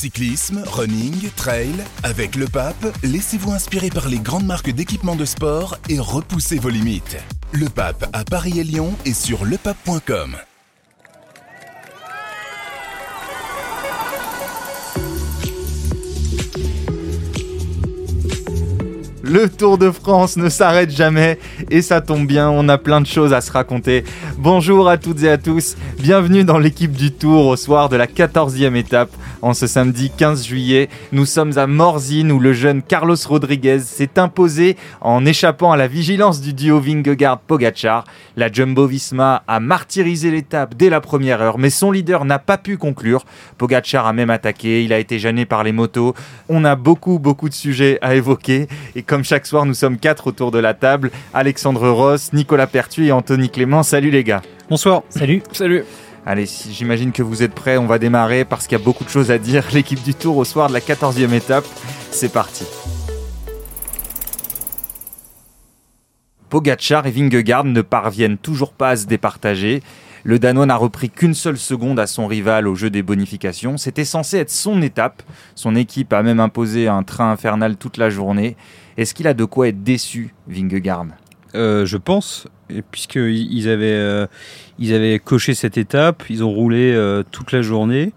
Cyclisme, running, trail, avec le pape, laissez-vous inspirer par les grandes marques d'équipements de sport et repoussez vos limites. Le pape à Paris et Lyon et sur lepape.com. Le Tour de France ne s'arrête jamais et ça tombe bien, on a plein de choses à se raconter. Bonjour à toutes et à tous, bienvenue dans l'équipe du Tour au soir de la 14e étape. En ce samedi 15 juillet, nous sommes à Morzine où le jeune Carlos Rodriguez s'est imposé en échappant à la vigilance du duo Vingegaard-Pogacar. La Jumbo-Visma a martyrisé l'étape dès la première heure, mais son leader n'a pas pu conclure. Pogacar a même attaqué, il a été gêné par les motos. On a beaucoup beaucoup de sujets à évoquer et comme chaque soir, nous sommes quatre autour de la table. Alexandre Ross, Nicolas Pertuis et Anthony Clément. Salut les gars. Bonsoir. Salut. Salut. Allez, j'imagine que vous êtes prêts, on va démarrer parce qu'il y a beaucoup de choses à dire. L'équipe du Tour au soir de la 14e étape, c'est parti. Pogacar et Vingegaard ne parviennent toujours pas à se départager. Le Danois n'a repris qu'une seule seconde à son rival au jeu des bonifications. C'était censé être son étape. Son équipe a même imposé un train infernal toute la journée. Est-ce qu'il a de quoi être déçu, Vingegaard? Euh, Je pense, puisqu'ils avaient, euh, avaient coché cette étape, ils ont roulé euh, toute la journée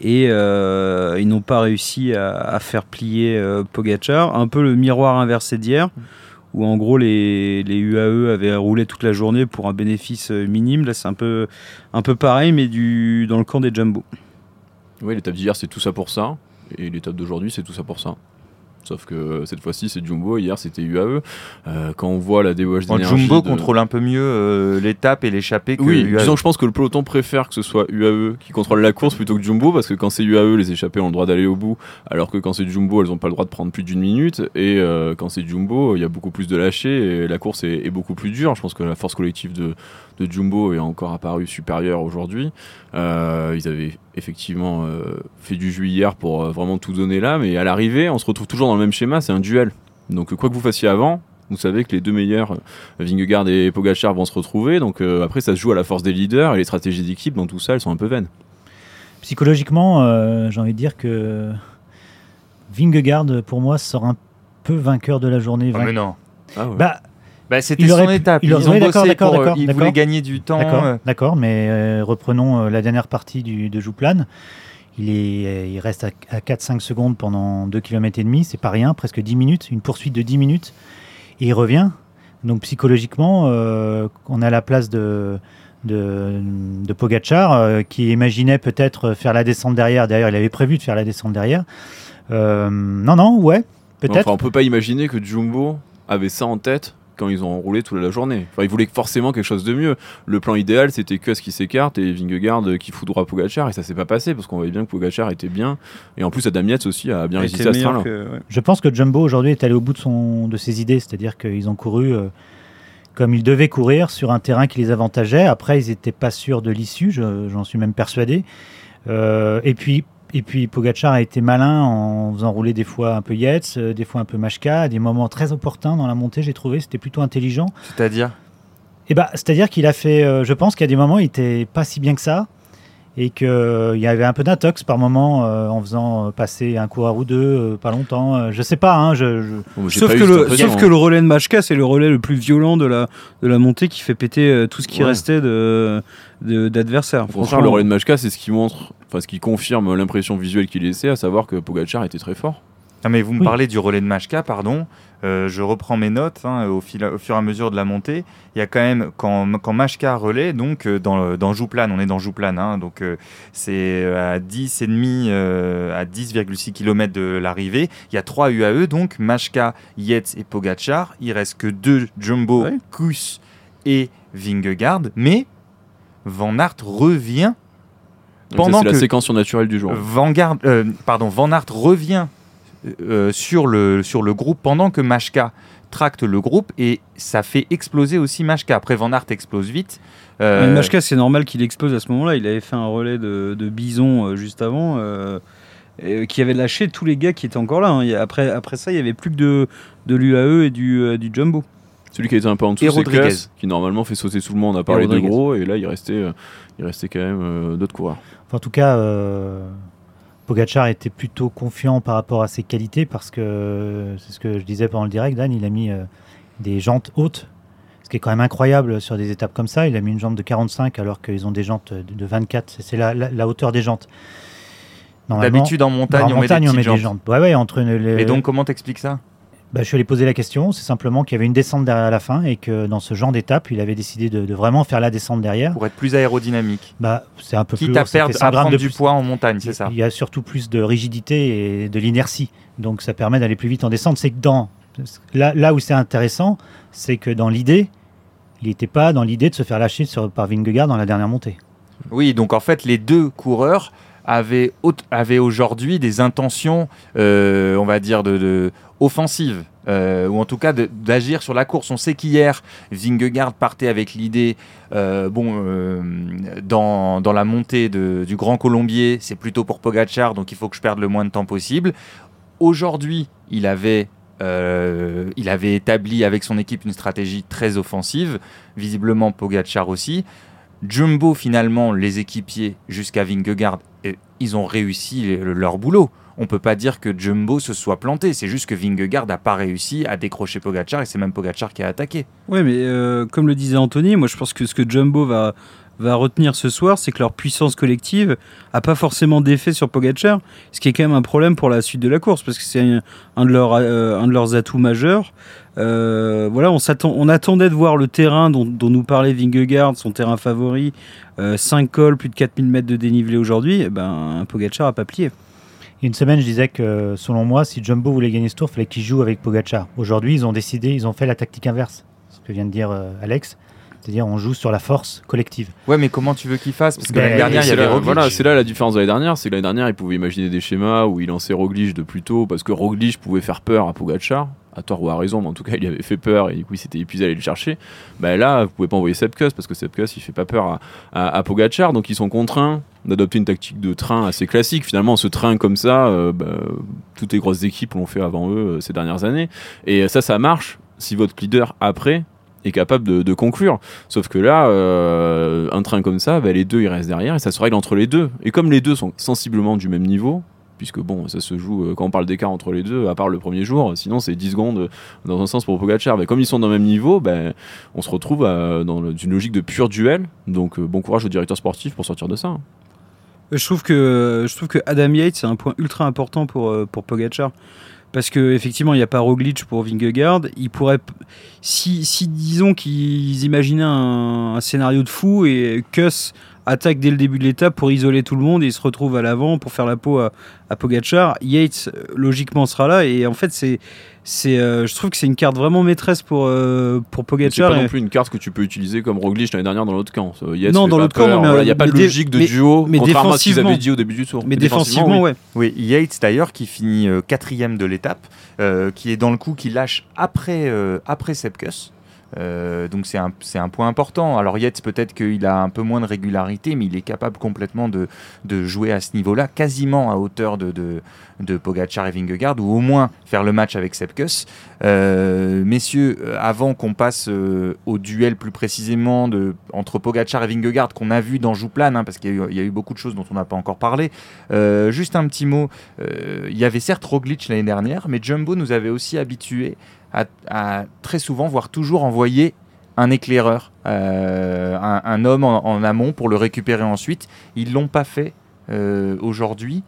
et ils n'ont pas réussi à, faire plier Pogachar. Un peu le miroir inversé d'hier, où en gros les, les, UAE avaient roulé toute la journée pour un bénéfice minime. Là, c'est un peu, un peu pareil, mais du, dans le camp des Jumbo. Oui, l'étape d'hier, c'est tout ça pour ça. Et l'étape d'aujourd'hui, c'est tout ça pour ça. Sauf que cette fois-ci, c'est Jumbo. Hier, c'était UAE. Euh, quand on voit la débauche d'énergie. Jumbo contrôle un peu mieux euh, l'étape et l'échappée que oui, UAE. Disons, je pense que le peloton préfère que ce soit UAE qui contrôle la course plutôt que Jumbo, parce que quand c'est UAE, les échappées ont le droit d'aller au bout, alors que quand c'est Jumbo, elles n'ont pas le droit de prendre plus d'une minute. Et euh, quand c'est Jumbo, il y a beaucoup plus de lâcher et la course est, beaucoup plus dure. Je pense que la force collective de, de Jumbo est encore apparue supérieure aujourd'hui. ils avaient effectivement fait du jus hier pour vraiment tout donner là, mais à l'arrivée, on se retrouve toujours dans le même schéma, c'est un duel. Donc quoi que vous fassiez avant, vous savez que les deux meilleurs, euh, Vingegaard et Pogachar, vont se retrouver. Donc euh, après, ça se joue à la force des leaders et les stratégies d'équipe dans tout ça, elles sont un peu vaines. Psychologiquement, euh, j'ai envie de dire que Vingegaard, pour moi, sort un peu vainqueur de la journée. Ah, mais non. Ah Bah, bah, c'était son étape. Il ils ont bossé pour, ils voulaient gagner du temps. D'accord, mais reprenons la dernière partie du, de Jouplan. Il, est, il reste à, 4-5 secondes pendant 2 km et demi, c'est pas rien, presque 10 minutes, une poursuite de 10 minutes, et il revient. Donc psychologiquement, euh, on a la place de, de, de Pogachar, euh, qui imaginait peut-être faire la descente derrière. D'ailleurs, il avait prévu de faire la descente derrière. Euh, non, non, ouais, peut-être. Enfin, on peut pas imaginer que Jumbo avait ça en tête quand ils ont roulé toute la journée. Enfin, ils voulaient forcément quelque chose de mieux. Le plan idéal, c'était que ce qui s'écarte et Vingegaard qui fout droit et ça s'est pas passé parce qu'on voyait bien que Pogachar était bien. Et en plus, Adam Yates aussi a bien résisté à ce train-là. Je pense que Jumbo aujourd'hui est allé au bout de, son, de ses idées, c'est-à-dire qu'ils ont couru. Euh, comme ils devaient courir sur un terrain qui les avantageait. Après, ils n'étaient pas sûrs de l'issue, j'en suis même persuadé. Euh, et puis, et puis Pogachar a été malin en faisant rouler des fois un peu Yates, euh, des fois un peu Machka, à des moments très opportuns dans la montée, j'ai trouvé, c'était plutôt intelligent. C'est-à-dire eh ben, C'est-à-dire qu'il a fait, euh, je pense qu'à des moments, il n'était pas si bien que ça, et qu'il euh, y avait un peu d'intox par moment en faisant passer un coureur ou deux, pas longtemps, je sais pas. Hein, je, sauf, que le, sauf que le, relais de Machka, c'est le relais le plus violent de la, de la montée qui fait péter tout ce qui restait de d'adversaires. Franchement, le relais de Machka, c'est ce qui montre enfin ce qui confirme l'impression visuelle qu'il laissait, à savoir que Pogachar était très fort. Non mais vous me parlez du relais de Machka, pardon. Euh, je reprends mes notes hein, au, fil, au, fur et à mesure de la montée. Il y a quand même, quand, quand Machka relaie, donc euh, dans, dans Jouplan, on est dans Jouplan, hein, donc euh, c'est à 10,5 à 10,6 km de l'arrivée. Il y a 3 UAE, donc Machka, Yates et Pogachar. Il reste que deux Jumbo, Kus et Vingegaard. Mais Van Aert revient pendant c'est la séquence naturelle du jour. Vanguard, euh, pardon, Van Aert revient euh, sur, le, sur le groupe pendant que Machka tracte le groupe et ça fait exploser aussi Machka. Après, Van Aert explose vite. Euh... Machka, c'est normal qu'il explose à ce moment-là. Il avait fait un relais de, bison euh, juste avant. qui avait lâché tous les gars qui étaient encore là. Hein. Après, après ça, il n'y avait plus que de, de l'UAE et du, du Jumbo. Celui qui était un peu en dessous, c'est qui normalement fait sauter tout le monde à part les deux gros, et là il restait, il restait quand même d'autres coureurs en tout cas, euh, Pogachar était plutôt confiant par rapport à ses qualités parce que c'est ce que je disais pendant le direct. Dan, il a mis euh, des jantes hautes, ce qui est quand même incroyable sur des étapes comme ça. Il a mis une jante de 45 alors qu'ils ont des jantes de, de 24. C'est la, la- la hauteur des jantes. D'habitude en montagne, en on montagne, met on des met petites des jantes. jantes. Ouais, ouais, entre une- les- Et donc comment t'expliques ça? Bah, je suis allé poser la question. C'est simplement qu'il y avait une descente derrière la fin et que dans ce genre d'étape, il avait décidé de, de vraiment faire la descente derrière. Pour être plus aérodynamique. Bah, c'est un peu plus Quitte à lourd, ça perdre, fait 100 à grammes prendre de du poids en montagne, c'est ça Il y a surtout plus de rigidité et de l'inertie. Donc ça permet d'aller plus vite en descente. C'est que dans là, là où c'est intéressant, c'est que dans l'idée, il n'était pas dans l'idée de se faire lâcher sur, par Vingegaard dans la dernière montée. Oui, donc en fait, les deux coureurs avaient, avaient aujourd'hui des intentions, euh, on va dire, de, de- offensives. euh, ou en tout cas d'agir sur la course. On sait qu'hier, Vingegaard partait avec l'idée, euh, bon, euh, dans, dans la montée de- du Grand Colombier, c'est plutôt pour Pogachar, donc il faut que je perde le moins de temps possible. Aujourd'hui, il avait, il avait établi avec son équipe une stratégie très offensive, visiblement Pogachar aussi. Jumbo, finalement, les équipiers jusqu'à Vingegaard, ils ont réussi le- leur boulot. On peut pas dire que Jumbo se soit planté, c'est juste que Vingegaard n'a pas réussi à décrocher Pogachar et c'est même Pogachar qui a attaqué. Ouais, mais euh, comme le disait Anthony, moi je pense que ce que Jumbo va, va retenir ce soir, c'est que leur puissance collective a pas forcément d'effet sur Pogacar, ce qui est quand même un problème pour la suite de la course, parce que c'est un, de leurs, euh, un de leurs atouts majeurs. Euh, voilà, on, attendait de voir le terrain dont, nous parlait Vingegaard, son terrain favori, 5 cols, plus de 4000 mètres de dénivelé aujourd'hui, eh ben, Pogacar a pas plié. Une semaine, je disais que selon moi, si Jumbo voulait gagner ce tour, il fallait qu'il joue avec Pogachar. Aujourd'hui, ils ont décidé, ils ont fait la tactique inverse, ce que vient de dire euh, Alex. C'est-à-dire, on joue sur la force collective. Ouais, mais comment tu veux qu'il fasse? Parce que Ben, l'année dernière, il y avait là, voilà, c'est là la différence de l'année dernière, c'est que l'année dernière, il pouvait imaginer des schémas où il lançait Roglic de plus tôt parce que Roglic pouvait faire peur à Pogacar, à tort ou à raison, mais en tout cas, il avait fait peur et du coup, il s'était épuisé à aller le chercher. Bah là, vous pouvez pas envoyer Sepkus parce que Sepkus, il fait pas peur à, à, Pogacar, donc ils sont contraints d'adopter une tactique de train assez classique. Finalement, ce train comme ça, euh, bah, toutes les grosses équipes l'ont fait avant eux euh, ces dernières années, et ça, ça marche si votre leader après est capable de, de conclure. Sauf que là, euh, un train comme ça, bah, les deux ils restent derrière et ça se règle entre les deux. Et comme les deux sont sensiblement du même niveau, puisque bon, ça se joue euh, quand on parle d'écart entre les deux, à part le premier jour, sinon c'est 10 secondes euh, dans un sens pour Pogacar. Mais comme ils sont dans le même niveau, bah, on se retrouve euh, dans une logique de pur duel. Donc bon courage au directeur sportif pour sortir de ça. hein. Je trouve que Adam Yates c'est un point ultra important pour pour Pogacar parce que effectivement il n'y a pas Roglic pour Vingegaard. Il pourrait si disons qu'ils imaginaient un, un scénario de fou et Kuss attaque dès le début de l'étape pour isoler tout le monde et il se retrouve à l'avant pour faire la peau à, à Pogacar. Yates euh, logiquement sera là et en fait c'est c'est euh, je trouve que c'est une carte vraiment maîtresse pour euh, pour Mais C'est Pogacar. pas et- non plus une carte que tu peux utiliser comme Roglic l'année dernière dans l'autre camp. Yates Non, dans l'autre camp, mais, Voilà, il n'y a pas de logique de mais- duo, mais contrairement à ce qu'ils défensivement- avaient dit au début du tour. mais défensivement, ouais. Oui, Yates d'ailleurs qui finit euh, quatrième de l'étape, euh, qui est dans le coup, qui lâche après, euh, après Sepkus. Euh, donc c'est un, un point important. Alors Yates peut-être qu'il a un peu moins de régularité, mais il est capable complètement de, de jouer à ce niveau-là, quasiment à hauteur de, de, Pogacar et Vingegaard, ou au moins faire le match avec Sepkus. Euh, messieurs, euh, avant qu'on passe au duel plus précisément de, entre Pogacar et Vingegaard qu'on a vu dans Jouplan, hein, parce qu'il y, a eu- beaucoup de choses dont on n'a pas encore parlé, juste un petit mot. Il y avait certes Roglic l'année dernière, mais Jumbo nous avait aussi habitués à, à très souvent, voire toujours envoyer un éclaireur, euh, un, un homme en, en amont pour le récupérer ensuite. Ils l'ont pas fait euh, aujourd'hui.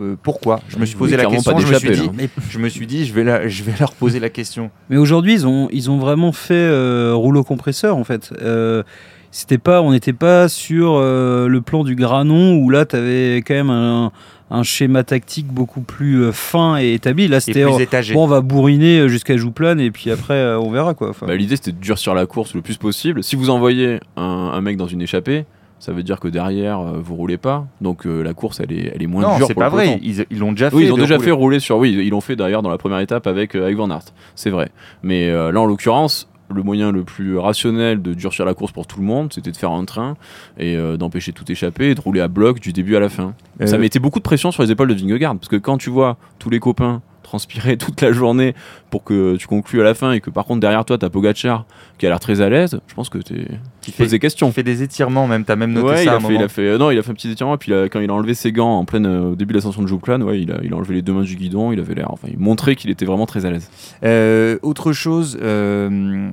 Euh, pourquoi? Je me suis posé la question. Je me, suis dit, je me suis dit, je vais, la- je vais leur poser la question. Mais aujourd'hui, ils ont, ils ont vraiment fait euh, rouleau compresseur en fait. Euh, c'était pas, on n'était pas sur euh, le plan du Granon où là, tu avais quand même un, un schéma tactique beaucoup plus euh, fin et établi. Là, c'était oh, bon, on va bourriner jusqu'à Jouplane et puis après, euh, on verra quoi. Enfin, Bah, L'idée c'était de durcir la course le plus possible. Si vous envoyez un, un mec dans une échappée, ça veut dire que derrière euh, vous roulez pas. Donc euh, la course elle est, elle est moins non, dure c'est pas vrai. Ils ils l'ont déjà fait. Oui, ils ont déjà rouler. fait rouler sur. Oui, ils l'ont fait d'ailleurs dans la première étape avec, euh, avec Van Aert. C'est vrai. Mais euh, là, en l'occurrence, le moyen le plus rationnel de durcir la course pour tout le monde, c'était de faire un train et euh, d'empêcher tout échapper et de rouler à bloc du début à la fin. Euh, Ça mettait beaucoup de pression sur les épaules de Vingegaard parce que quand tu vois tous les copains transpirer toute la journée pour que tu conclues à la fin et que par contre derrière toi t'as Pogacar qui a l'air très à l'aise, je pense que tu poses des questions. Il fait des étirements même, t'as même noté Ouais, ça il a, un fait, moment. il a fait, euh, non, il a fait un petit étirement et puis quand il a enlevé ses gants en pleine euh, au début de l'ascension de Jouplan, ouais, il a, il a enlevé les deux mains du guidon, il avait l'air, enfin, il montrait qu'il était vraiment très à l'aise. Euh, autre chose, euh,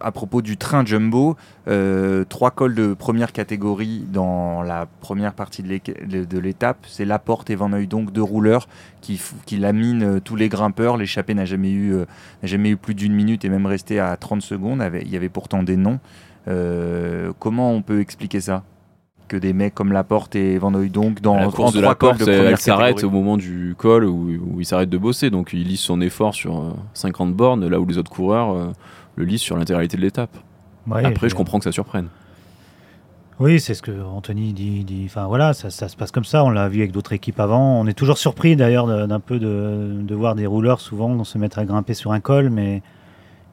à propos du train Jumbo, euh, trois cols de première catégorie dans la première partie de l'étape, c'est Laporte et Van donc deux rouleurs qui, qui laminent euh, tous les grimpeurs. L'échappée n'a jamais, eu, euh, jamais eu plus d'une minute et même resté à 30 secondes. Il y avait pourtant des noms. Euh, comment on peut expliquer ça? Que des mecs comme Laporte et Van donc dans la en course de trois la cols porte, de elle, première elle s'arrête catégorie. au moment du col où, où il s'arrête de bosser, donc il lise son effort sur euh, 50 bornes, là où les autres coureurs euh, le lisent sur l'intégralité de l'étape. Ouais, Après, je comprends que ça surprenne. Oui, c'est ce que Anthony dit. dit- Enfin voilà, ça, ça se passe comme ça. On l'a vu avec d'autres équipes avant. On est toujours surpris d'ailleurs d'un peu de, de voir des rouleurs souvent se mettre à grimper sur un col, mais,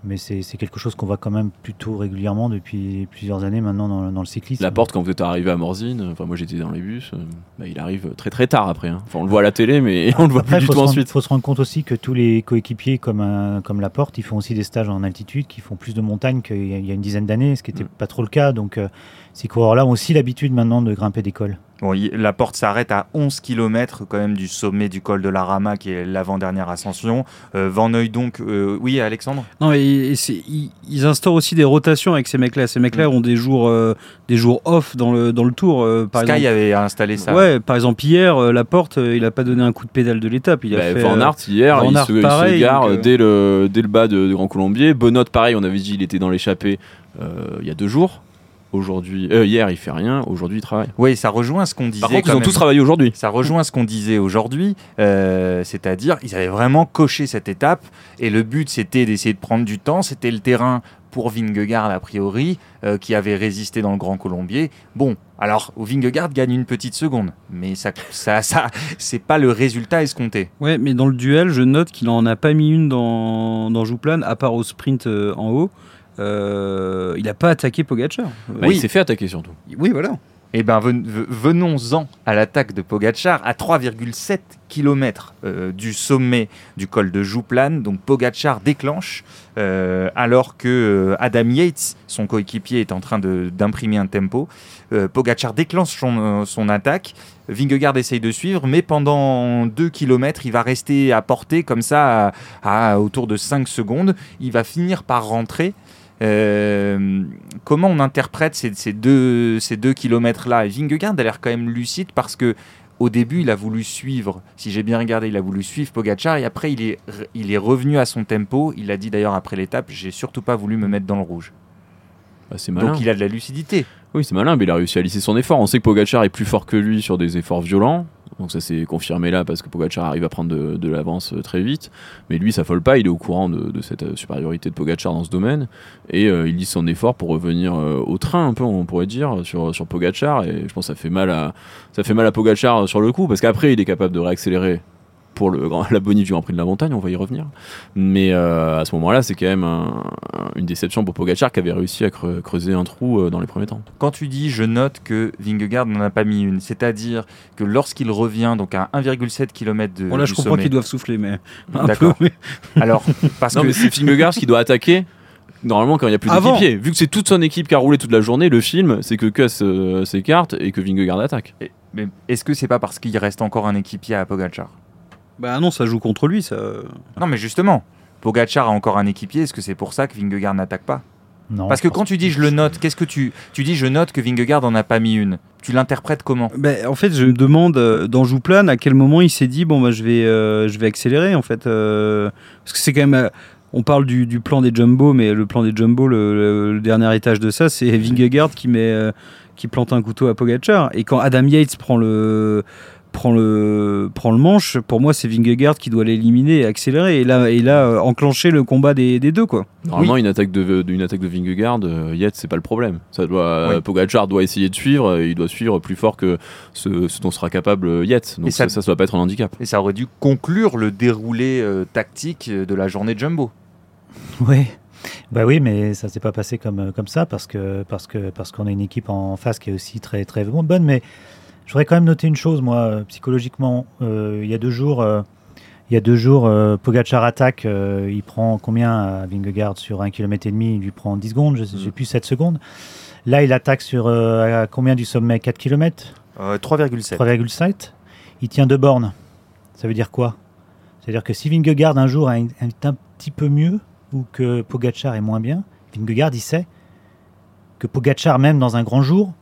mais c'est quelque chose qu'on voit quand même plutôt régulièrement depuis plusieurs années maintenant dans, dans le cyclisme. La porte, quand vous êtes arrivé à Morzine, enfin moi j'étais dans les bus, euh, bah, il arrive très très tard après. hein. Enfin, on le voit à la télé, mais on le voit Après, plus il du tout ensuite. faut se rendre compte aussi que tous les coéquipiers comme, un- comme Laporte, ils font aussi des stages en altitude, qui font plus de montagne qu'il y a- il y a une dizaine d'années, ce qui n'était Mm. pas trop le cas. Donc euh, ces coureurs-là ont aussi l'habitude maintenant de grimper des cols. Bon, la porte s'arrête à 11 km quand même du sommet du col de la Rama qui est l'avant-dernière ascension. Euh, Van donc, oui Alexandre? Non, et, et c'est- ils, ils instaurent aussi des rotations avec ces mecs-là. Ces mecs-là ont des jours, euh, des jours off dans le, dans le tour. euh, par Sky exemple. avait installé ça. Ouais, par exemple, hier, euh, Laporte, euh, il a pas donné un coup de pédale de l'étape. Il a Bah, fait, Van euh, Aert hier, Van il, se, il se pareil, gare donc, euh, dès, le, dès le bas de, de Grand Colombier. Benoît, pareil, on avait dit il était dans l'échappée euh, il y a deux jours. Aujourd'hui, euh, hier, il fait rien. Aujourd'hui, il travaille. Oui, ça rejoint ce qu'on disait. Par contre, ils ont même. tous travaillé aujourd'hui. Ça rejoint ce qu'on disait aujourd'hui, euh, c'est-à-dire ils avaient vraiment coché cette étape et le but c'était d'essayer de prendre du temps. C'était le terrain pour Vingegaard a priori euh, qui avait résisté dans le Grand Colombier. Bon, alors Vingegaard gagne une petite seconde, mais ça, ça, ça c'est pas le résultat escompté. Ouais, mais dans le duel, je note qu'il en a pas mis une dans, dans Jouplan, à part au sprint euh, en haut. Euh, il a pas attaqué Pogacar. Bah, Oui. Il s'est fait attaquer surtout. Oui, voilà. Eh ben ven- ve- venons-en à l'attaque de Pogacar à 3,7 km du sommet du col de Jouplan. Donc Pogacar déclenche euh, alors que euh, Adam Yates, son coéquipier, est en train d'imprimer un tempo. Euh, Pogacar déclenche son, euh, son attaque. Vingegaard essaye de suivre, mais pendant 2 km, il va rester à portée comme ça à, à autour de 5 secondes. Il va finir par rentrer. Euh, comment on interprète ces, ces deux, ces deux kilomètres-là? Et Vingegaard a l'air quand même lucide parce que au début, il a voulu suivre, si j'ai bien regardé, il a voulu suivre Pogacar et après, il est, re- il est revenu à son tempo. Il a dit d'ailleurs après l'étape, j'ai surtout pas voulu me mettre dans le rouge. Bah, c'est malin. Donc il a de la lucidité. Oui, c'est malin, mais il a réussi à lisser son effort. On sait que Pogacar est plus fort que lui sur des efforts violents. Donc ça s'est confirmé là parce que Pogacar arrive à prendre de, l'avance euh, très vite. Mais lui, ça folle pas. Il est au courant de, cette euh, supériorité de Pogacar dans ce domaine. Et euh, il lisse son effort pour revenir au train, un peu, on pourrait dire, sur, sur. Et je pense que ça fait mal à, ça sur le coup parce qu'après, il est capable de réaccélérer pour le, grand- la bonif du Grand Prix de la Montagne, on va y revenir. Mais euh, à ce moment-là, c'est quand même un- un- une déception pour Pogacar qui avait réussi à creu- creuser un trou euh, dans les premiers temps. Quand tu dis je note que Vingegaard n'en a pas mis une, c'est-à-dire que lorsqu'il revient donc à 1,7 km de Bon, là, du je comprends qu'ils doivent souffler, mais. D'accord. mais- Alors, parce Non, que mais c'est Vingegaard qui doit attaquer. Normalement, quand il n'y a plus d'équipiers, vu que c'est toute son équipe qui a roulé toute la journée, le film, c'est que Kuss euh, s'écarte et que Vingegaard attaque. Et- mais est-ce que c'est pas parce qu'il reste encore un équipier à Pogacar? Bah non, ça joue contre lui, ça. Non, mais justement, Pogacar a encore un équipier. Est-ce que c'est pour ça que Vingegaard n'attaque pas? Non, Parce que quand tu dis je le note, qu'est-ce que tu tu dis je note que Vingegaard en a pas mis une. Tu l'interprètes comment? Ben, en fait, je me demande euh, dans Jouplan à quel moment il s'est dit bon bah je vais euh, je vais accélérer en fait euh, parce que c'est quand même euh, on parle du, du plan des jumbo mais le plan des jumbo le, le- le dernier étage de ça c'est Vingegaard qui met euh, qui plante un couteau à Pogacar. Et quand Adam Yates prend le prend le prend le manche pour moi c'est Vingegaard qui doit l'éliminer et accélérer et là et là euh, enclencher le combat des, des deux quoi Normalement, une attaque de, une attaque de Vingegaard, euh, Yates, c'est pas le problème. Ça doit, Oui. Pogacar doit essayer de suivre, euh, il doit suivre plus fort que ce, ce dont sera capable euh, Yates. Donc Et ça- ça, doit pas être un handicap. Et ça aurait dû conclure le déroulé euh, tactique de la journée jumbo. Oui. Bah oui, mais ça s'est pas passé comme, euh, comme ça parce que parce que parce qu'on a une équipe en face qui est aussi très très bonne. Mais je voudrais quand même noter une chose, moi, euh, psychologiquement. Euh, il y a deux jours, euh, Il y a deux jours, euh, Pogacar attaque, euh, il prend combien à Vingegaard sur 1 km et demi Il lui prend 10 secondes, je sais, je sais Mm. plus 7 secondes. Là, il attaque sur euh, à combien du sommet? 4 km Euh, 3,7. 3,7. Il tient deux bornes. Ça veut dire quoi? C'est-à-dire que si Vingegaard un jour est un, est un petit peu mieux ou que Pogacar est moins bien, Vingegaard il sait que Pogacar même dans un grand jour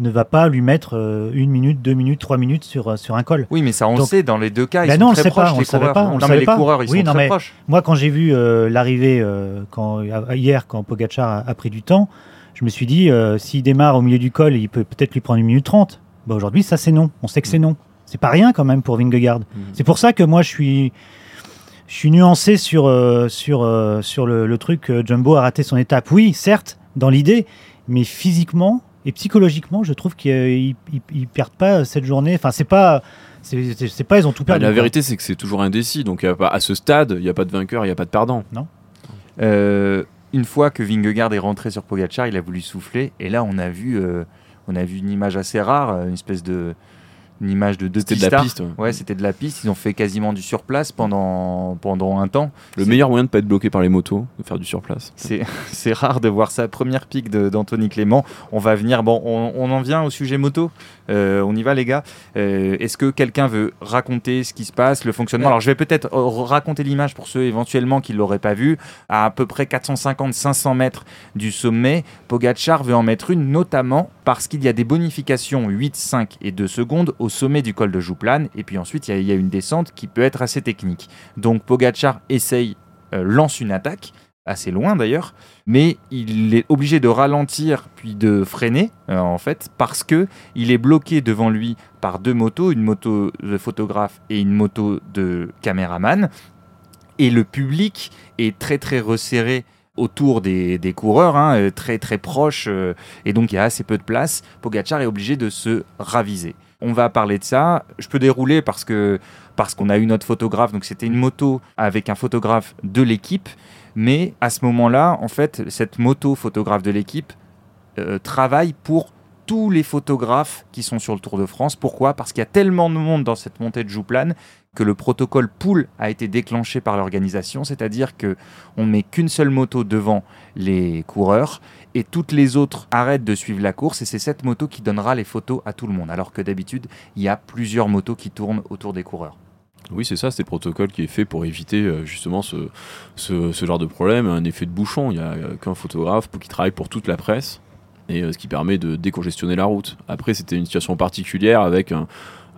ne va pas lui mettre euh, une minute, deux minutes, trois minutes sur, euh, sur un col. Oui, mais ça, on le Donc- sale dans les deux cas. Ils Ben sont non, on le très sait pas, proches, on les le savait coureurs. pas, on le non, mais les pas. coureurs, ils Oui, sont non, très mais- proches. Moi, quand j'ai vu euh, l'arrivée euh, quand, hier, quand Pogacar a, a pris du temps, je me suis dit, s'il démarre au milieu du col, il peut peut-être lui prendre une minute trente. Bah, Aujourd'hui, ça c'est non. On sait que c'est non. C'est pas rien quand même pour Vingegaard. C'est pour ça que moi, je suis, je suis nuancé sur, sur, sur le, le truc que Jumbo a raté son étape. Oui, certes, dans l'idée, mais physiquement et psychologiquement, je trouve qu'ils ils, ils perdent pas cette journée. Enfin, c'est pas, c'est pas, ils ont tout Bah, perdu. la quoi. vérité, c'est que c'est toujours indécis. Donc, il y a pas- à ce stade, il n'y a pas de vainqueur, il n'y a pas de perdant. Euh, une fois que Vingegaard est rentré sur Pogacar, il a voulu souffler. Et là, on a vu, euh, on a vu une image assez rare, une espèce de, une image de deux C'était de la piste. ouais. Ouais, c'était de la piste. Ils ont fait quasiment du surplace pendant, pendant un temps. Le meilleur moyen de ne pas être bloqué par les motos, de faire du surplace. C'est c'est rare de voir ça. Première pique de- d'Anthony Clément. On va venir. Bon, on, on en vient au sujet moto? Euh, on y va, les gars. Euh, Est-ce que quelqu'un veut raconter ce qui se passe, le fonctionnement? Alors, je vais peut-être euh, raconter l'image pour ceux éventuellement qui ne l'auraient pas vu. À à peu près 450-500 mètres du sommet, Pogachar veut en mettre une, notamment parce qu'il y a des bonifications 8, 5 et 2 secondes au sommet du col de Jouplane. Et puis ensuite, il y a- une descente qui peut être assez technique. Donc, Pogachar essaye, lance une attaque assez loin d'ailleurs, mais il est obligé de ralentir puis de freiner euh, en fait parce que il est bloqué devant lui par deux motos, une moto de photographe et une moto de caméraman, et le public est très très resserré autour des, des coureurs, hein, euh, très très proche, euh, et donc il y a assez peu de place. Pogachar est obligé de se raviser. On va parler de ça. Je peux dérouler parce que parce qu'on a eu notre photographe, donc c'était une moto avec un photographe de l'équipe. Mais à ce moment-là, en fait, cette moto photographe de l'équipe euh, travaille pour tous les photographes qui sont sur le Tour de France. Pourquoi? Parce qu'il y a tellement de monde dans cette montée de Jouplane que le protocole pool a été déclenché par l'organisation, c'est-à-dire que on met qu'une seule moto devant les coureurs et toutes les autres arrêtent de suivre la course et c'est cette moto qui donnera les photos à tout le monde. Alors que d'habitude, il y a plusieurs motos qui tournent autour des coureurs. Oui, c'est ça, c'est le protocole qui est fait pour éviter euh, justement ce, genre de problème, un effet de bouchon. Il n'y a euh, qu'un photographe qui travaille pour toute la presse, et euh, ce qui permet de décongestionner la route. Après, c'était une situation particulière avec un,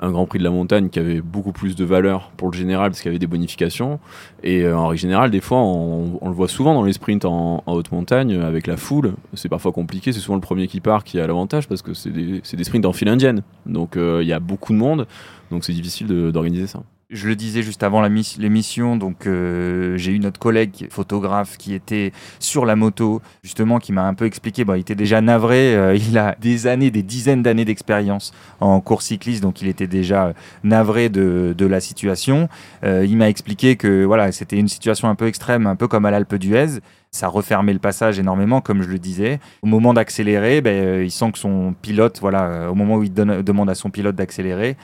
Grand Prix de la montagne qui avait beaucoup plus de valeur pour le général parce qu'il y avait des bonifications. Et en règle générale, des fois, on, le voit souvent dans les sprints en, haute montagne avec la foule. C'est parfois compliqué, c'est souvent le premier qui part qui a l'avantage parce que c'est des, sprints en file indienne. Donc il y a beaucoup de monde, donc c'est difficile d'organiser ça. Je le disais juste avant l'émission, donc euh, j'ai eu notre collègue photographe qui était sur la moto, justement, qui m'a un peu expliqué. Bon, il était déjà navré, euh, il a des années, des dizaines d'années d'expérience en course cycliste, donc il était déjà navré de, de la situation. Euh, il m'a expliqué que voilà, c'était une situation un peu extrême, un peu comme à l'Alpe d'Huez. Ça refermait le passage énormément, comme je le disais. Au moment d'accélérer, ben, euh, il sent que son pilote, voilà, euh, au moment où il demande à son pilote d'accélérer,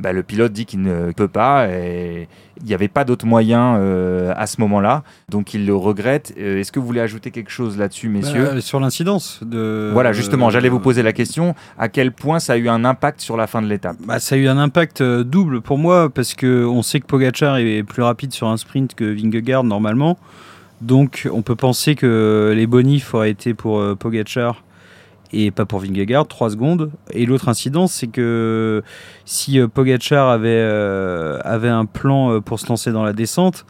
bah, le pilote dit qu'il ne peut pas et il n'y avait pas d'autre moyen euh, à ce moment-là. Donc il le regrette. Euh, Est-ce que vous voulez ajouter quelque chose là-dessus, messieurs Bah, sur l'incidence de. Voilà, justement, j'allais vous poser la question. À quel point ça a eu un impact sur la fin de l'étape? Bah, ça a eu un impact euh, double pour moi parce que on sait que Pogachar est plus rapide sur un sprint que Vingegaard normalement. Donc on peut penser que les bonifs auraient été pour euh, Pogachar et pas pour Vingegaard, 3 secondes. Et l'autre incident, c'est que si euh, Pogachar avait, euh, avait un plan euh, pour se lancer dans la descente,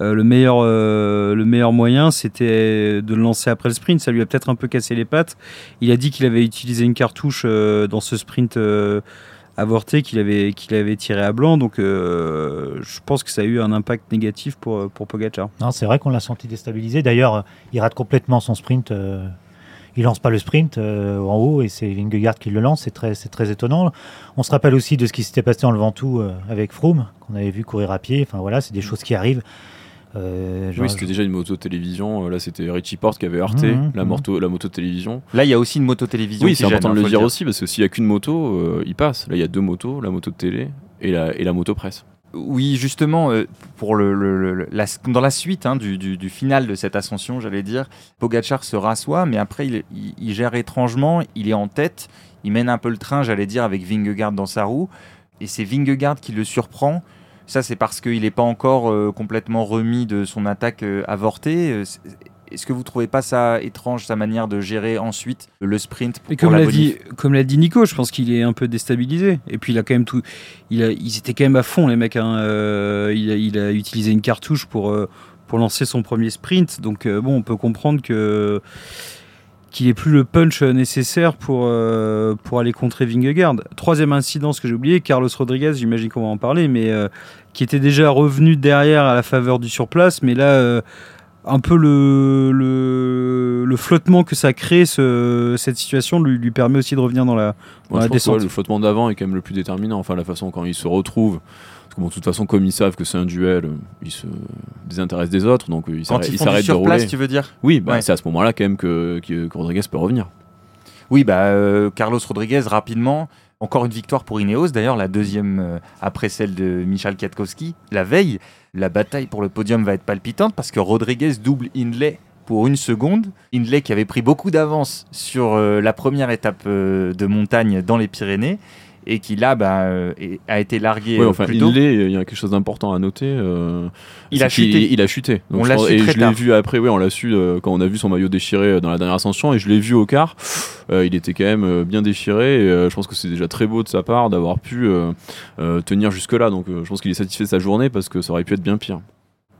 le, meilleur, le meilleur moyen, c'était de le lancer après le sprint. Ça lui a peut-être un peu cassé les pattes. Il a dit qu'il avait utilisé une cartouche dans ce sprint avorté qu'il avait, qu'il avait tiré à blanc. Donc je pense que ça a eu un impact négatif pour, pour Pogacar. Non, c'est vrai qu'on l'a senti déstabilisé. D'ailleurs, il rate complètement son sprint. Il lance pas le sprint euh, en haut et c'est Vingegaard qui le lance. C'est très, c'est très étonnant. On se rappelle aussi de ce qui s'était passé en le Ventoux euh, avec Froome, qu'on avait vu courir à pied. Enfin voilà, c'est des choses qui arrivent. Euh, genre- Oui, c'était déjà une moto télévision. euh, Là, c'était Richie Porte qui avait heurté Mhm, la, moto, la moto télévision. Là, il y a aussi une moto télévision. Oui, c'est important hein, de le faut dire aussi parce que s'il y a qu'une moto, euh, il passe. Là, il y a deux motos, la moto de télé et la, et la moto presse. Oui, justement, euh, pour le, dans la suite hein, du, final de cette ascension, j'allais dire, Pogachar se rassoit, mais après il gère étrangement, il est en tête, il mène un peu le train, j'allais dire, avec Vingegaard dans sa roue, et c'est Vingegaard qui le surprend. Ça, c'est parce qu'il n'est pas encore euh, complètement remis de son attaque euh, avortée. Est-ce que vous trouvez pas ça étrange, sa manière de gérer ensuite le sprint pour, comme la l'a dit, comme l'a dit Nico, je pense qu'il est un peu déstabilisé. Et puis il a quand même tout, il a, ils étaient quand même à fond les mecs. hein. Euh, il, a, il a utilisé une cartouche pour euh, pour lancer son premier sprint. Donc euh, bon, on peut comprendre que qu'il ait plus le punch nécessaire pour euh, pour aller contrer Vingegaard. Troisième incident, ce que j'ai oublié, Carlos Rodriguez, j'imagine qu'on va en parler, mais euh, qui était déjà revenu derrière à la faveur du surplace, mais là. euh, un peu le, le, le flottement que ça crée, ce- cette situation, lui, lui permet aussi de revenir dans la, dans Moi, la je pense que, descente. ouais, le flottement d'avant est quand même le plus déterminant. Enfin, la façon quand ils se retrouvent. Parce que, bon, de toute façon, comme ils savent que c'est un duel, euh, ils se désintéressent des autres, donc euh, ils Quand s'arrêtent de surplace, rouler. tu veux dire? Oui, bah, Ouais. c'est à ce moment-là quand même que, que, que Rodriguez peut revenir. Oui, bah, euh, Carlos Rodriguez, rapidement. Encore une victoire pour Ineos, d'ailleurs, la deuxième euh, après celle de Michal Kwiatkowski. La veille, la bataille pour le podium va être palpitante parce que Rodriguez double Hindley pour une seconde. Hindley qui avait pris beaucoup d'avance sur euh, la première étape euh, de montagne dans les Pyrénées et qui là bah, euh, est- a été largué euh, enfin, plus tôt. Hindley, il y a quelque chose d'important à noter. euh, Il a chuté. Il, a chuté. On l'a su et très je l'ai vu après, oui, on l'a su euh, quand on a vu son maillot déchiré dans la dernière ascension, et je l'ai vu au quart. Euh, il était quand même bien déchiré, et je pense que c'est déjà très beau de sa part d'avoir pu tenir jusque-là. Donc je pense qu'il est satisfait de sa journée parce que ça aurait pu être bien pire.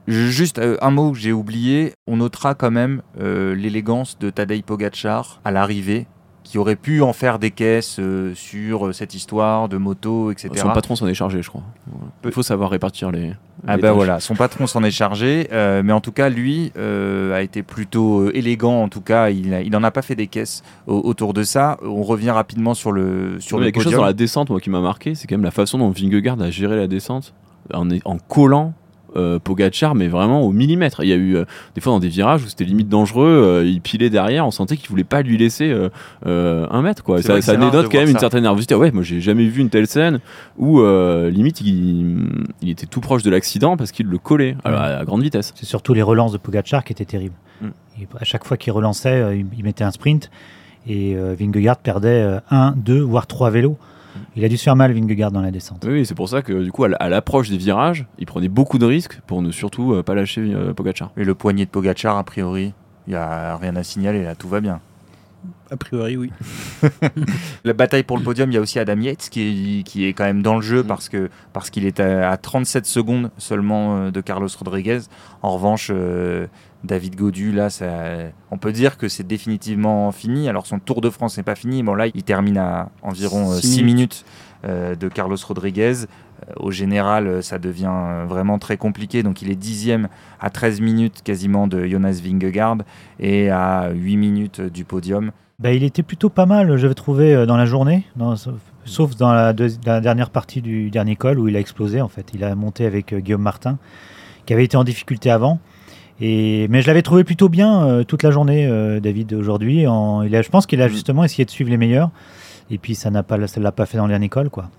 Juste un mot que j'ai oublié, on notera quand même l'élégance de Tadej Pogacar à l'arrivée, qui aurait pu en faire des caisses euh, sur euh, cette histoire de moto, etc. Son patron s'en est chargé, je crois. Il faut savoir répartir les. Ah les ben tâches. voilà, son patron s'en est chargé, euh, mais en tout cas lui euh, a été plutôt élégant. En tout cas, il, a- il en a pas fait des caisses au- autour de ça. On revient rapidement sur le sur il y a quelque chose dans la descente, moi, qui m'a marqué, c'est quand même la façon dont Vingegaard a géré la descente en, en collant. Euh, Pogacar mais vraiment au millimètre il y a eu euh, des fois dans des virages où c'était limite dangereux euh, il pilait derrière on sentait qu'il voulait pas lui laisser euh, euh, un mètre quoi C'est ça, dénote quand même une ça. certaine nervosité ouais moi j'ai jamais vu une telle scène où euh, limite il, il était tout proche de l'accident parce qu'il le collait à, à grande vitesse C'est surtout les relances de Pogacar qui étaient terribles. Mm. Et à chaque fois qu'il relançait, euh, il, il mettait un sprint et euh, Vingegaard perdait euh, un, deux, voire trois vélos. Il a dû se faire mal, Vingegaard, dans la descente. oui oui, c'est pour ça que du coup à l'approche des virages il prenait beaucoup de risques pour ne surtout euh, pas lâcher euh, Pogacar Et le poignet de Pogacar, a priori, il y a rien à signaler là, tout va bien. A priori, oui. La bataille pour le podium, il y a aussi Adam Yates qui est, qui est quand même dans le jeu Mm. parce que parce qu'il est à, à 37 secondes seulement euh, de Carlos Rodriguez. En revanche, euh, David Godu, là, ça, on peut dire que c'est définitivement fini. Alors son Tour de France n'est pas fini. Bon là, il termine à environ Six 6 minutes. minutes euh, de Carlos Rodriguez. Euh, Au général, euh, ça devient euh, vraiment très compliqué. Donc il est dixième à 13 minutes quasiment de Jonas Vingegaard et à 8 minutes euh, du podium. Bah, il était plutôt pas mal, je vais trouver, euh, dans la journée, dans- sauf, dans la, la dernière partie du dernier col où il a explosé. En fait, il a monté avec euh, Guillaume Martin, qui avait été en difficulté avant. Et, mais je l'avais trouvé plutôt bien euh, toute la journée, euh, David, aujourd'hui. En- il a- Je pense qu'il a Mm. justement essayé de suivre les meilleurs. Et puis ça n'a pas, ça l'a pas fait dans le dernier col, quoi.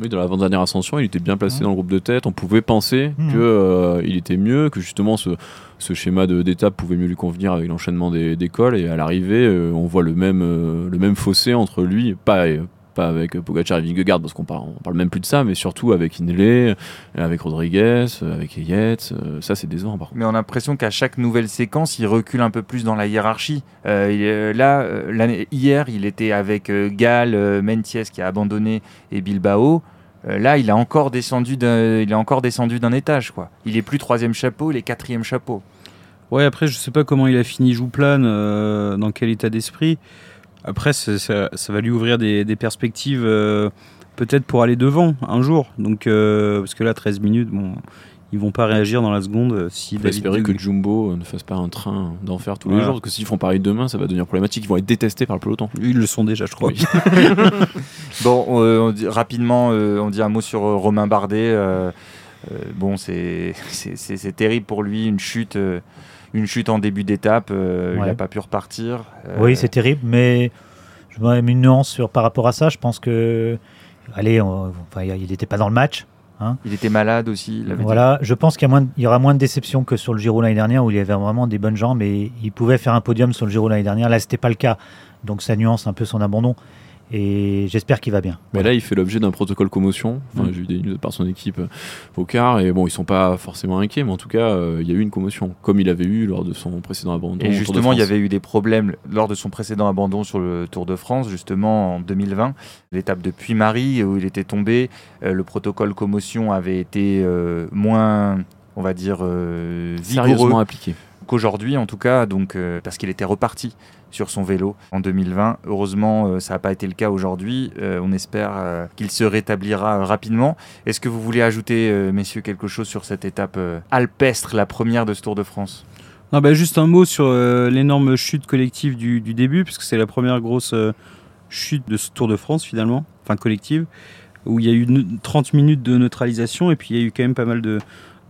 Oui, dans l'avant-dernière ascension, il était bien placé Mhm. dans le groupe de tête. On pouvait penser Mhm. que euh, était mieux, que justement ce, ce schéma de- d'étape pouvait mieux lui convenir avec l'enchaînement des, des cols. Et à l'arrivée, euh, on voit le même, euh, le même fossé entre lui, pas, pas avec Pogacar et Vingegaard, parce qu'on parle, on parle même plus de ça, mais surtout avec Hindley, avec Rodriguez, avec Yates. euh, ça, c'est décevant, par contre. Mais on a l'impression qu'à chaque nouvelle séquence, il recule un peu plus dans la hiérarchie. Euh, là, euh, l'année- hier, il était avec Gall, Menties qui a abandonné et Bilbao. Euh, là, il a encore descendu d'un, il est encore descendu d'un étage, quoi. Il est plus troisième chapeau, il est quatrième chapeau. Ouais, après, je sais pas comment il a fini Jouplane, euh, dans quel état d'esprit. Après, ça, ça- ça va lui ouvrir des, des perspectives, euh, peut-être pour aller devant un jour. Donc, euh, parce que là, 13 minutes, bon, ils vont pas réagir dans la seconde euh, si faut espérer que Jumbo ne fasse pas un train d'enfer tous les jours, parce que s'ils font pareil demain, ça va devenir problématique. Ils vont être détestés par le peloton. Ils le sont déjà, je crois. Oui. Bon, euh, on dit- rapidement, euh, on dit un mot sur euh, Romain Bardet. euh, euh, bon, c'est c'est- c'est- c'est terrible pour lui, une chute, euh, une chute en début d'étape. euh, Il n'a pas pu repartir. Euh, Oui, c'est terrible, mais je me mets une nuance sur, par rapport à ça. Je pense que, allez, on- enfin, il n'était pas dans le match. hein. Il était malade aussi. il l'avait dit. Voilà, je pense qu'il y, aura moins de déception que sur le Giro l'année dernière où il y avait vraiment des bonnes jambes et il pouvait faire un podium sur le Giro l'année dernière. Là, c'était pas le cas, donc ça nuance un peu son abandon. Et j'espère qu'il va bien. Mais là, il fait l'objet d'un protocole commotion. Enfin, Mm. J'ai eu des news par son équipe euh, au quart. Et bon, ils sont pas forcément inquiets, mais en tout cas, euh, il y a eu une commotion, comme il avait eu lors de son précédent abandon. Et justement, il y avait eu des problèmes lors de son précédent abandon sur le Tour de France, justement en 2020, l'étape de Puy-Marie où il était tombé. euh, le protocole commotion avait été euh, moins, on va dire, euh, sérieusement vigoureux appliqué. Qu'aujourd'hui, en tout cas, donc euh, parce qu'il était reparti sur son vélo en 2020. Heureusement, euh, ça n'a pas été le cas aujourd'hui. Euh, on espère qu'il se rétablira rapidement. Est-ce que vous voulez ajouter, messieurs, quelque chose sur cette étape alpestre, la première de ce Tour de France? Non, bah, juste un mot sur l'énorme chute collective du, du début, puisque c'est la première grosse chute de ce Tour de France finalement, enfin collective, où il y a eu ne- 30 minutes de neutralisation et puis il y a eu quand même pas mal de,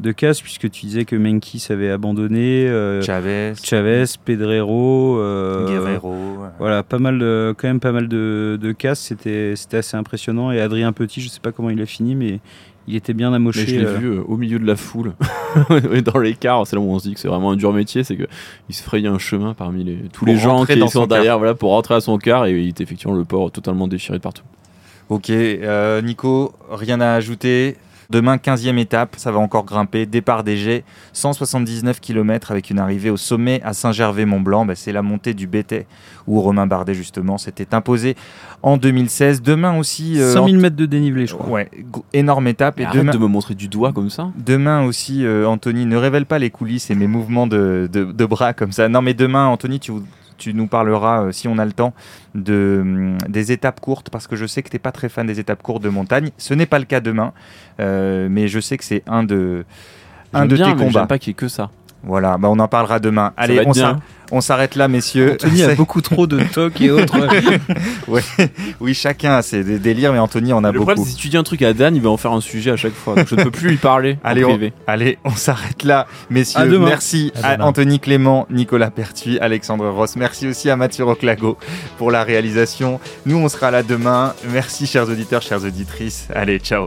de casses, puisque tu disais que Menkis avait abandonné, euh, Chavez, Chavez, Pedrero, euh, Guerrero. euh, Voilà, pas mal de, quand même pas mal de, de casses, c'était c'était assez impressionnant. Et Adrien Petit, je sais pas comment il a fini, mais il était bien Mais amoché. je l'ai euh, vu euh, au milieu de la foule, Et dans l'écart. C'est là où on se dit que c'est vraiment un dur métier. C'est qu'il se frayait un chemin parmi les, tous Pour les gens qui sont son derrière voilà, pour rentrer à son quart. Et il était effectivement le port totalement déchiré de partout. Ok, euh, Nico, rien à ajouter. Demain, 15e étape, ça va encore grimper. Départ des Jets, 179 km avec une arrivée au sommet à Saint-Gervais-Mont-Blanc. Bah, c'est la montée du Bétet où Romain Bardet, justement, s'était imposé en 2016. Demain aussi. euh, 5000 mètres de dénivelé, je crois. Ouais, énorme étape. Mais Et arrête demain, de me montrer du doigt comme ça. Demain aussi, euh, Anthony, ne révèle pas les coulisses et mes mouvements de, de- de bras comme ça. Non, mais demain, Anthony, tu, tu nous parleras, euh, si on a le temps, de, hum, des étapes courtes, parce que je sais que tu n'es pas très fan des étapes courtes de montagne. Ce n'est pas le cas demain, euh, mais je sais que c'est un de, un de bien, tes combats. pas qu'il y ait que ça. Voilà, bah on en parlera demain. Allez, on on s'arrête là, messieurs. Anthony a C'est- beaucoup trop de tocs et autres. Oui, chacun a ses dé- délires, mais Anthony en a le beaucoup. problème, c'est si tu dis un truc à Dan, il va en faire un sujet à chaque fois. Donc je ne peux plus lui parler Allez, en on, privé. allez, on s'arrête là. Messieurs, À demain. merci À à. Anthony Clément, Nicolas Pertuis, Alexandre Ross. Merci aussi à Mathieu Roclago pour la réalisation. Nous, on sera là demain. Merci, chers auditeurs, chères auditrices. Allez, ciao.